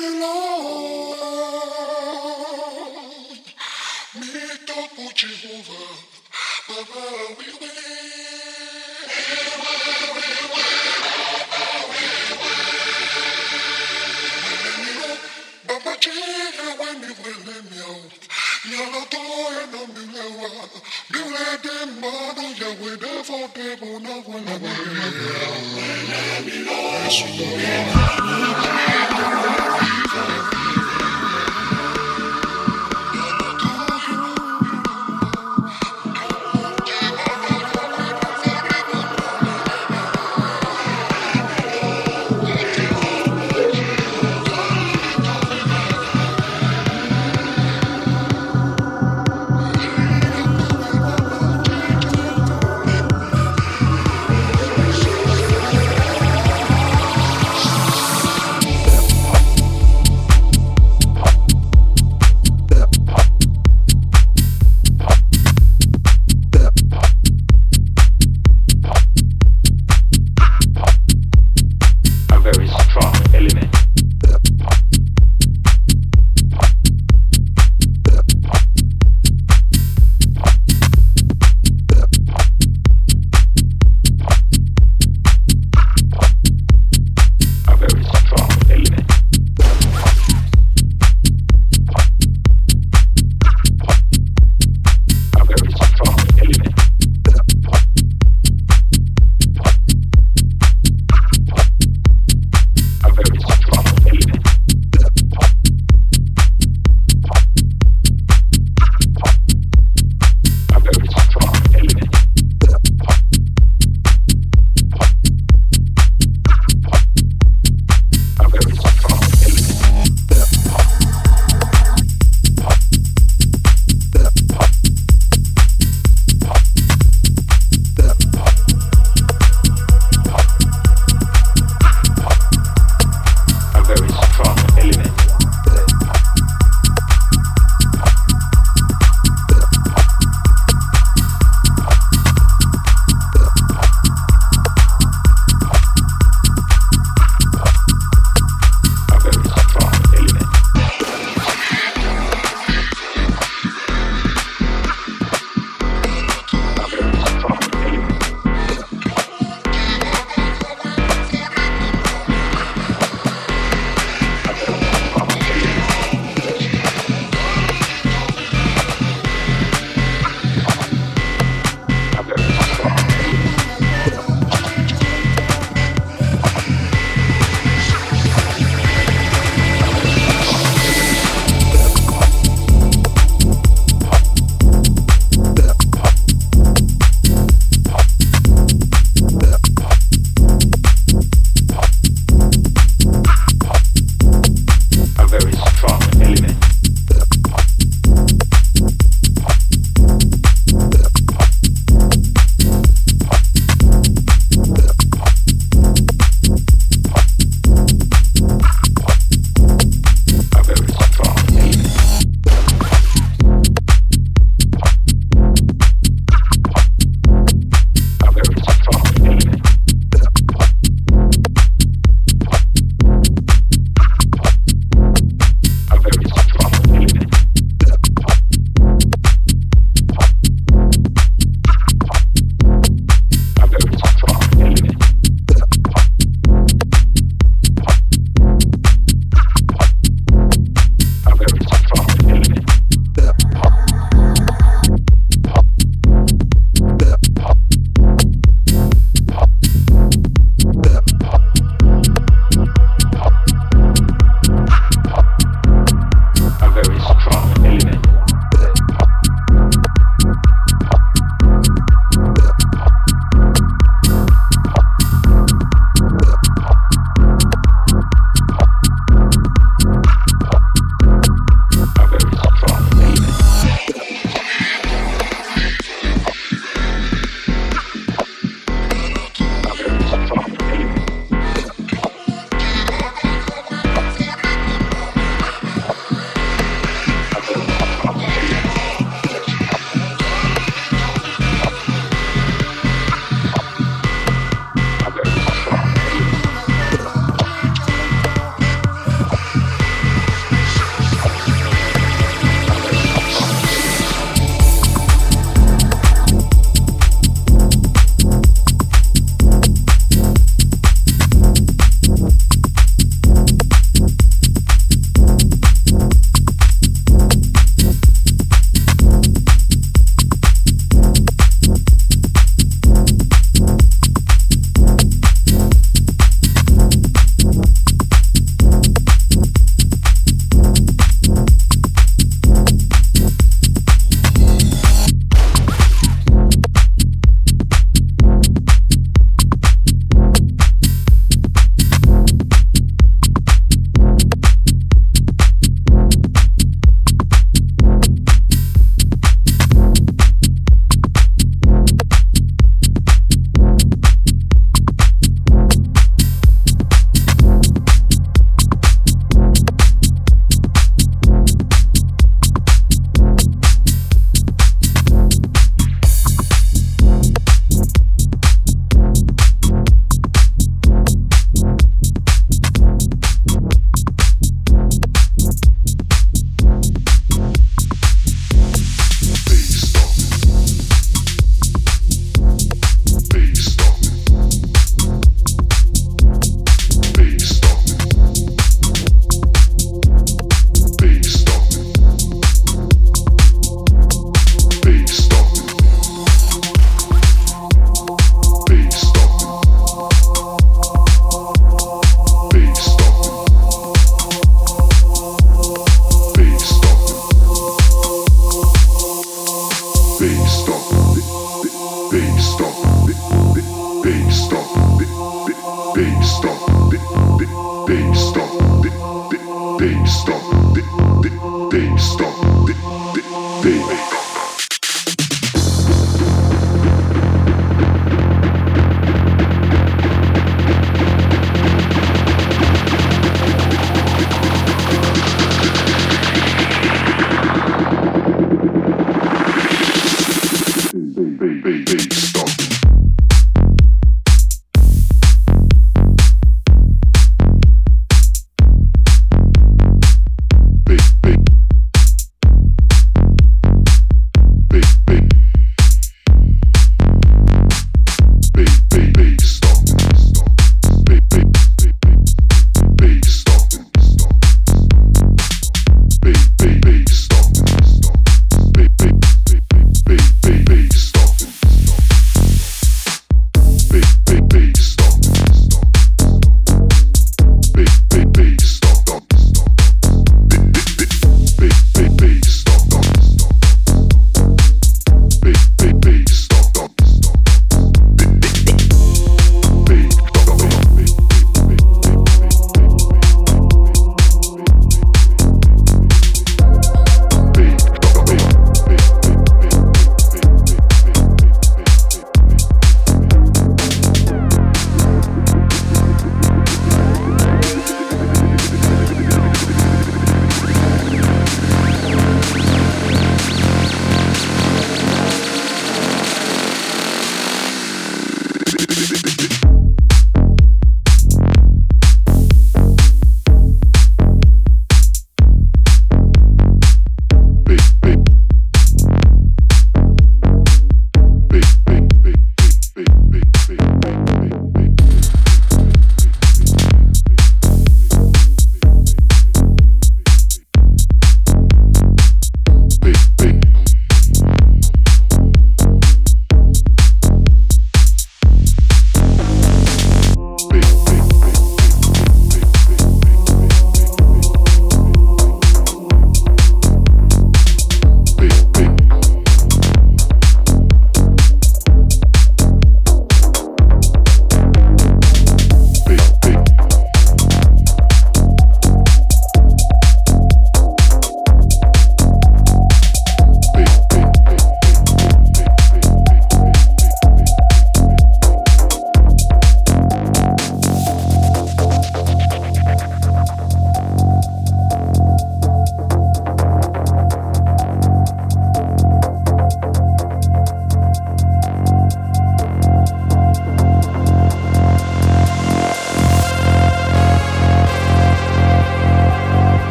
Thank